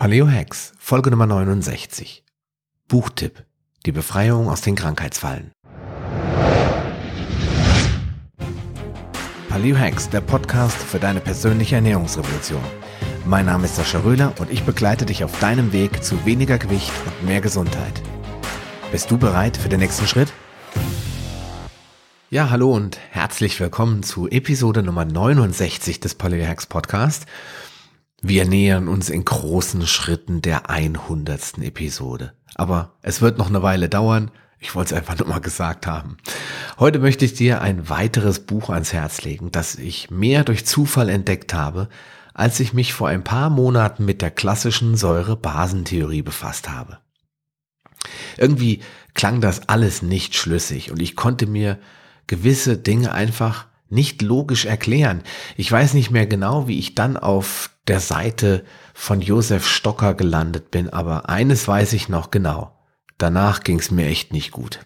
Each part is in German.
Paleo Hacks, Folge Nummer 69. Buchtipp. Die Befreiung aus den Krankheitsfallen. Paleo Hacks, der Podcast für deine persönliche Ernährungsrevolution. Mein Name ist Sascha Röhler und ich begleite dich auf deinem Weg zu weniger Gewicht und mehr Gesundheit. Bist du bereit für den nächsten Schritt? Ja, hallo und herzlich willkommen zu Episode Nummer 69 des Paleo Hacks Podcast. Wir nähern uns in großen Schritten der 100. Episode. Aber es wird noch eine Weile dauern. Ich wollte es einfach nur mal gesagt haben. Heute möchte ich dir ein weiteres Buch ans Herz legen, das ich mehr durch Zufall entdeckt habe, als ich mich vor ein paar Monaten mit der klassischen Säure-Basentheorie befasst habe. Irgendwie klang das alles nicht schlüssig und ich konnte mir gewisse Dinge einfach nicht logisch erklären. Ich weiß nicht mehr genau, wie ich dann auf der Seite von Josef Stocker gelandet bin, aber eines weiß ich noch genau. Danach ging es mir echt nicht gut.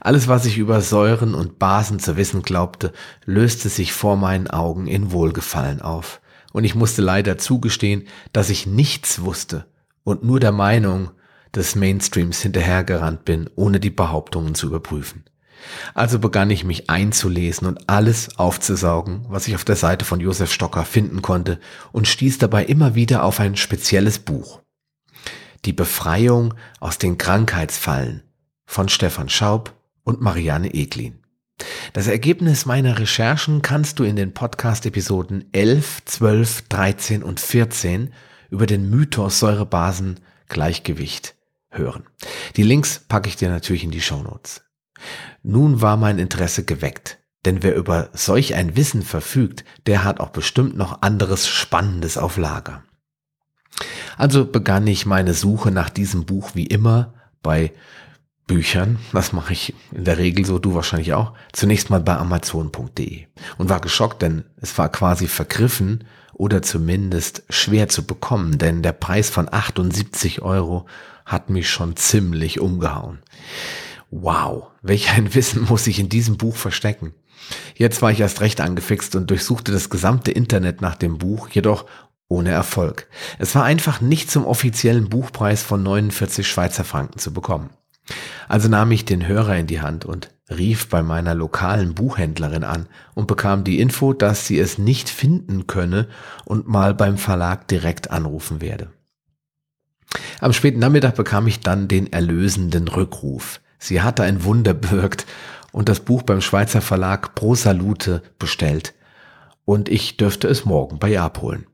Alles, was ich über Säuren und Basen zu wissen glaubte, löste sich vor meinen Augen in Wohlgefallen auf. Und ich musste leider zugestehen, dass ich nichts wusste und nur der Meinung des Mainstreams hinterhergerannt bin, ohne die Behauptungen zu überprüfen. Also begann ich mich einzulesen und alles aufzusaugen, was ich auf der Seite von Josef Stocker finden konnte und stieß dabei immer wieder auf ein spezielles Buch. Die Befreiung aus den Krankheitsfallen von Stefan Schaub und Marianne Eglin. Das Ergebnis meiner Recherchen kannst du in den Podcast-Episoden 11, 12, 13 und 14 über den Mythos Säurebasen Gleichgewicht hören. Die Links packe ich dir natürlich in die Show Notes. Nun war mein Interesse geweckt, denn wer über solch ein Wissen verfügt, der hat auch bestimmt noch anderes Spannendes auf Lager. Also begann ich meine Suche nach diesem Buch wie immer bei Büchern, das mache ich in der Regel so, du wahrscheinlich auch, zunächst mal bei amazon.de und war geschockt, denn es war quasi vergriffen oder zumindest schwer zu bekommen, denn der Preis von 78 Euro hat mich schon ziemlich umgehauen. Wow, welch ein Wissen muss sich in diesem Buch verstecken. Jetzt war ich erst recht angefixt und durchsuchte das gesamte Internet nach dem Buch, jedoch ohne Erfolg. Es war einfach nicht zum offiziellen Buchpreis von 49 Schweizer Franken zu bekommen. Also nahm ich den Hörer in die Hand und rief bei meiner lokalen Buchhändlerin an und bekam die Info, dass sie es nicht finden könne und mal beim Verlag direkt anrufen werde. Am späten Nachmittag bekam ich dann den erlösenden Rückruf. Sie hatte ein Wunder bewirkt und das Buch beim Schweizer Verlag Pro Salute bestellt. Und ich dürfte es morgen bei ihr abholen.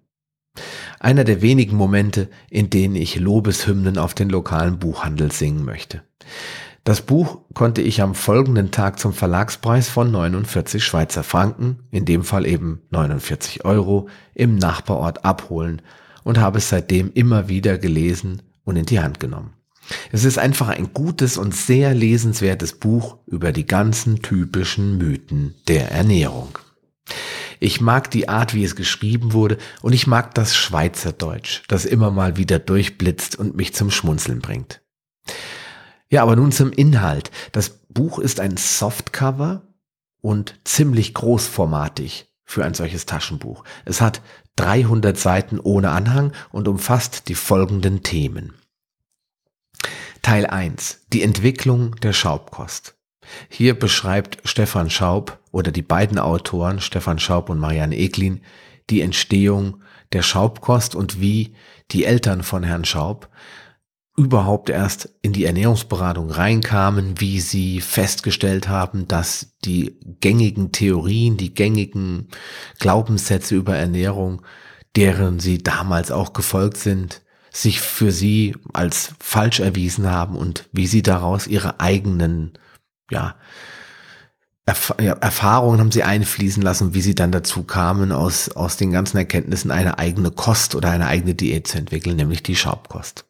Einer der wenigen Momente, in denen ich Lobeshymnen auf den lokalen Buchhandel singen möchte. Das Buch konnte ich am folgenden Tag zum Verlagspreis von 49 Schweizer Franken, in dem Fall eben 49 Euro, im Nachbarort abholen und habe es seitdem immer wieder gelesen und in die Hand genommen. Es ist einfach ein gutes und sehr lesenswertes Buch über die ganzen typischen Mythen der Ernährung. Ich mag die Art, wie es geschrieben wurde und ich mag das Schweizerdeutsch, das immer mal wieder durchblitzt und mich zum Schmunzeln bringt. Ja, aber nun zum Inhalt. Das Buch ist ein Softcover und ziemlich großformatig für ein solches Taschenbuch. Es hat 300 Seiten ohne Anhang und umfasst die folgenden Themen. Teil 1. Die Entwicklung der Schaubkost. Hier beschreibt Stefan Schaub oder die beiden Autoren, Stefan Schaub und Marianne Eglin, die Entstehung der Schaubkost und wie die Eltern von Herrn Schaub überhaupt erst in die Ernährungsberatung reinkamen, wie sie festgestellt haben, dass die gängigen Theorien, die gängigen Glaubenssätze über Ernährung, deren sie damals auch gefolgt sind, sich für sie als falsch erwiesen haben und wie sie daraus ihre eigenen, ja, Erf ja, Erfahrungen haben sie einfließen lassen, wie sie dann dazu kamen, aus, aus den ganzen Erkenntnissen eine eigene Kost oder eine eigene Diät zu entwickeln, nämlich die Schaubkost.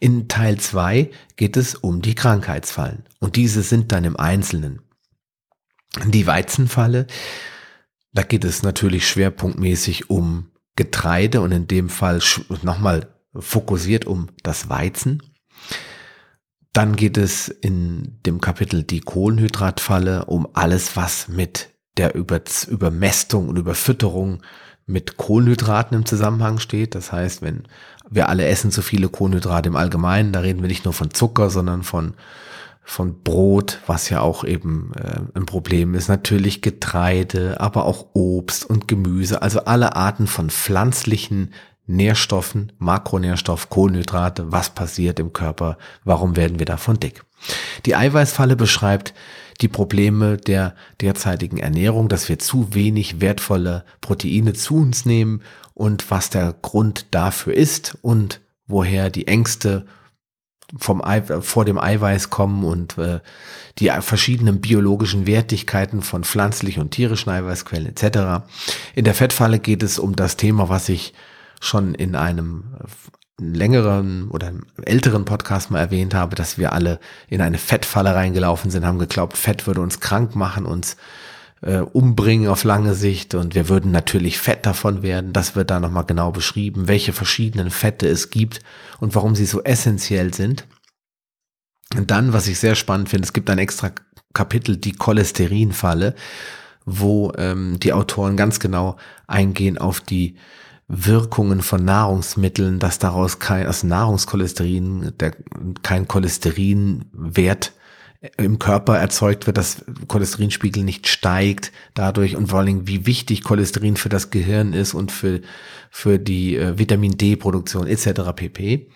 In Teil zwei geht es um die Krankheitsfallen und diese sind dann im Einzelnen. Die Weizenfalle, da geht es natürlich schwerpunktmäßig um Getreide und in dem Fall nochmal fokussiert um das Weizen. Dann geht es in dem Kapitel die Kohlenhydratfalle um alles, was mit der Über Übermästung und Überfütterung mit Kohlenhydraten im Zusammenhang steht. Das heißt, wenn wir alle essen zu viele Kohlenhydrate im Allgemeinen, da reden wir nicht nur von Zucker, sondern von von Brot, was ja auch eben äh, ein Problem ist, natürlich Getreide, aber auch Obst und Gemüse, also alle Arten von pflanzlichen Nährstoffen, Makronährstoff, Kohlenhydrate, was passiert im Körper, warum werden wir davon dick. Die Eiweißfalle beschreibt die Probleme der derzeitigen Ernährung, dass wir zu wenig wertvolle Proteine zu uns nehmen und was der Grund dafür ist und woher die Ängste vom Ei, vor dem Eiweiß kommen und äh, die verschiedenen biologischen Wertigkeiten von pflanzlichen und tierischen Eiweißquellen etc. In der Fettfalle geht es um das Thema, was ich schon in einem längeren oder älteren Podcast mal erwähnt habe, dass wir alle in eine Fettfalle reingelaufen sind, haben geglaubt, Fett würde uns krank machen, uns äh, umbringen auf lange Sicht und wir würden natürlich fett davon werden. Das wird da nochmal genau beschrieben, welche verschiedenen Fette es gibt und warum sie so essentiell sind. Und dann, was ich sehr spannend finde, es gibt ein extra Kapitel, die Cholesterinfalle, wo ähm, die Autoren ganz genau eingehen auf die Wirkungen von Nahrungsmitteln, dass daraus kein, aus Nahrungskolesterin, der, kein Cholesterinwert im Körper erzeugt wird, dass Cholesterinspiegel nicht steigt dadurch und vor allem wie wichtig Cholesterin für das Gehirn ist und für, für die äh, Vitamin D-Produktion etc. pp.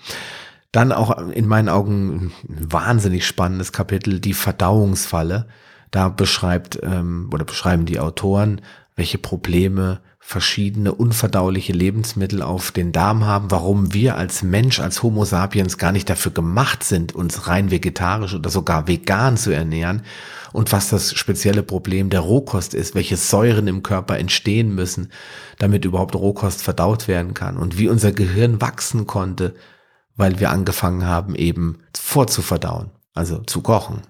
Dann auch in meinen Augen ein wahnsinnig spannendes Kapitel, die Verdauungsfalle. Da beschreibt ähm, oder beschreiben die Autoren, welche Probleme verschiedene unverdauliche Lebensmittel auf den Darm haben, warum wir als Mensch, als Homo sapiens gar nicht dafür gemacht sind, uns rein vegetarisch oder sogar vegan zu ernähren und was das spezielle Problem der Rohkost ist, welche Säuren im Körper entstehen müssen, damit überhaupt Rohkost verdaut werden kann und wie unser Gehirn wachsen konnte, weil wir angefangen haben, eben vorzuverdauen, also zu kochen.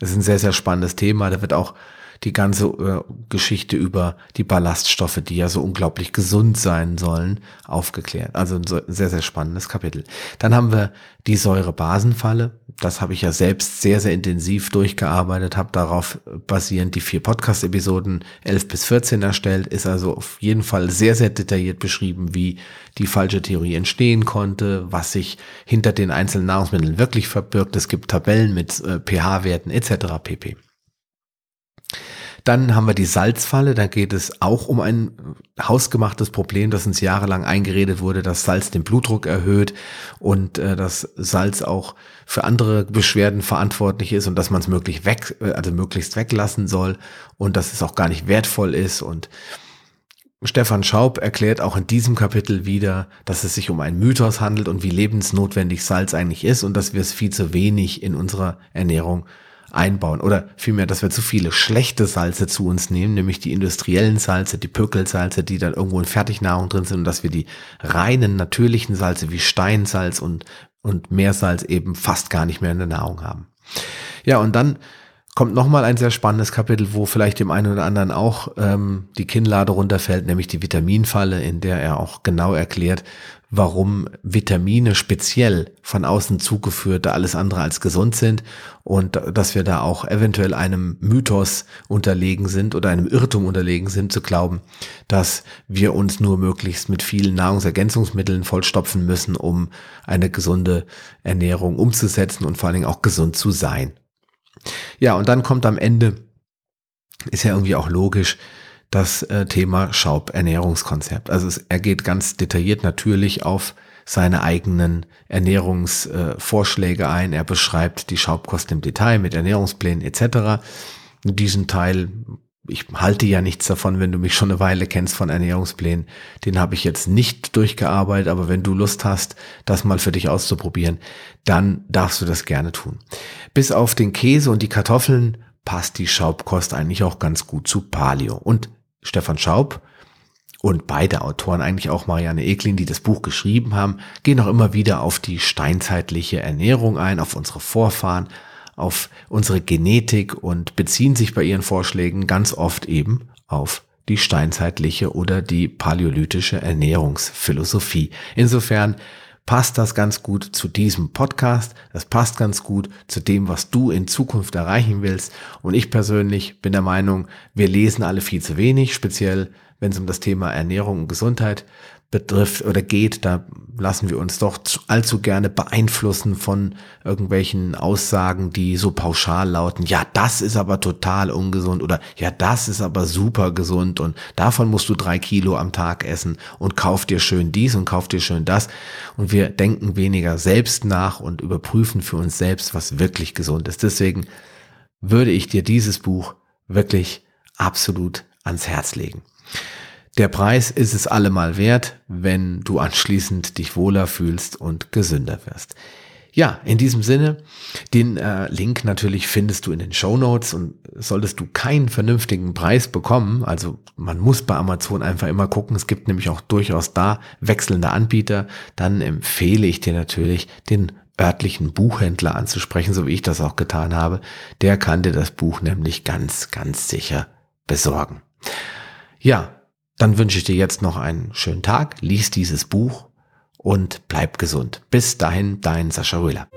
Das ist ein sehr, sehr spannendes Thema. Da wird auch die ganze äh, Geschichte über die Ballaststoffe, die ja so unglaublich gesund sein sollen, aufgeklärt. Also ein sehr, sehr spannendes Kapitel. Dann haben wir die Säurebasenfalle. Das habe ich ja selbst sehr, sehr intensiv durchgearbeitet, habe darauf basierend die vier Podcast-Episoden 11 bis 14 erstellt, ist also auf jeden Fall sehr, sehr detailliert beschrieben, wie die falsche Theorie entstehen konnte, was sich hinter den einzelnen Nahrungsmitteln wirklich verbirgt. Es gibt Tabellen mit äh, pH-Werten etc. pp. Dann haben wir die Salzfalle, da geht es auch um ein hausgemachtes Problem, das uns jahrelang eingeredet wurde, dass Salz den Blutdruck erhöht und äh, dass Salz auch für andere Beschwerden verantwortlich ist und dass man es möglich weg, äh, also möglichst weglassen soll und dass es auch gar nicht wertvoll ist. Und Stefan Schaub erklärt auch in diesem Kapitel wieder, dass es sich um einen Mythos handelt und wie lebensnotwendig Salz eigentlich ist und dass wir es viel zu wenig in unserer Ernährung einbauen. Oder vielmehr, dass wir zu viele schlechte Salze zu uns nehmen, nämlich die industriellen Salze, die Pökelsalze, die dann irgendwo in Fertignahrung drin sind und dass wir die reinen, natürlichen Salze wie Steinsalz und, und Meersalz eben fast gar nicht mehr in der Nahrung haben. Ja, und dann kommt nochmal ein sehr spannendes Kapitel, wo vielleicht dem einen oder anderen auch ähm, die Kinnlade runterfällt, nämlich die Vitaminfalle, in der er auch genau erklärt, warum Vitamine speziell von außen zugeführte alles andere als gesund sind und dass wir da auch eventuell einem Mythos unterlegen sind oder einem Irrtum unterlegen sind, zu glauben, dass wir uns nur möglichst mit vielen Nahrungsergänzungsmitteln vollstopfen müssen, um eine gesunde Ernährung umzusetzen und vor allen Dingen auch gesund zu sein. Ja, und dann kommt am Ende, ist ja irgendwie auch logisch, das äh, Thema Schaub-Ernährungskonzept. Also es, er geht ganz detailliert natürlich auf seine eigenen Ernährungsvorschläge äh, ein. Er beschreibt die Schaubkost im Detail mit Ernährungsplänen etc. Diesen Teil, ich halte ja nichts davon, wenn du mich schon eine Weile kennst von Ernährungsplänen. Den habe ich jetzt nicht durchgearbeitet, aber wenn du Lust hast, das mal für dich auszuprobieren, dann darfst du das gerne tun. Bis auf den Käse und die Kartoffeln passt die Schaubkost eigentlich auch ganz gut zu Paleo. Und Stefan Schaub und beide Autoren, eigentlich auch Marianne Eklin, die das Buch geschrieben haben, gehen auch immer wieder auf die steinzeitliche Ernährung ein, auf unsere Vorfahren, auf unsere Genetik und beziehen sich bei ihren Vorschlägen ganz oft eben auf die steinzeitliche oder die paläolithische Ernährungsphilosophie. Insofern passt das ganz gut zu diesem Podcast. Das passt ganz gut zu dem, was du in Zukunft erreichen willst. Und ich persönlich bin der Meinung, wir lesen alle viel zu wenig, speziell wenn es um das Thema Ernährung und Gesundheit betrifft oder geht, da lassen wir uns doch allzu gerne beeinflussen von irgendwelchen Aussagen, die so pauschal lauten, ja, das ist aber total ungesund oder ja, das ist aber super gesund und davon musst du drei Kilo am Tag essen und kauf dir schön dies und kauf dir schön das. Und wir denken weniger selbst nach und überprüfen für uns selbst, was wirklich gesund ist. Deswegen würde ich dir dieses Buch wirklich absolut ans Herz legen. Der Preis ist es allemal wert, wenn du anschließend dich wohler fühlst und gesünder wirst. Ja, in diesem Sinne, den äh, Link natürlich findest du in den Show Notes und solltest du keinen vernünftigen Preis bekommen, also man muss bei Amazon einfach immer gucken, es gibt nämlich auch durchaus da wechselnde Anbieter, dann empfehle ich dir natürlich den örtlichen Buchhändler anzusprechen, so wie ich das auch getan habe. Der kann dir das Buch nämlich ganz, ganz sicher besorgen. Ja, dann wünsche ich dir jetzt noch einen schönen Tag, lies dieses Buch und bleib gesund. Bis dahin, dein Sascha Röhler.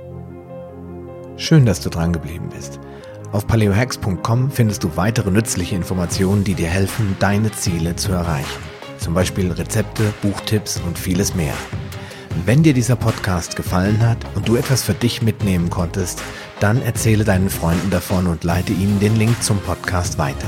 Schön, dass du dran geblieben bist. Auf paleohacks.com findest du weitere nützliche Informationen, die dir helfen, deine Ziele zu erreichen. Zum Beispiel Rezepte, Buchtipps und vieles mehr. Wenn dir dieser Podcast gefallen hat und du etwas für dich mitnehmen konntest, dann erzähle deinen Freunden davon und leite ihnen den Link zum Podcast weiter.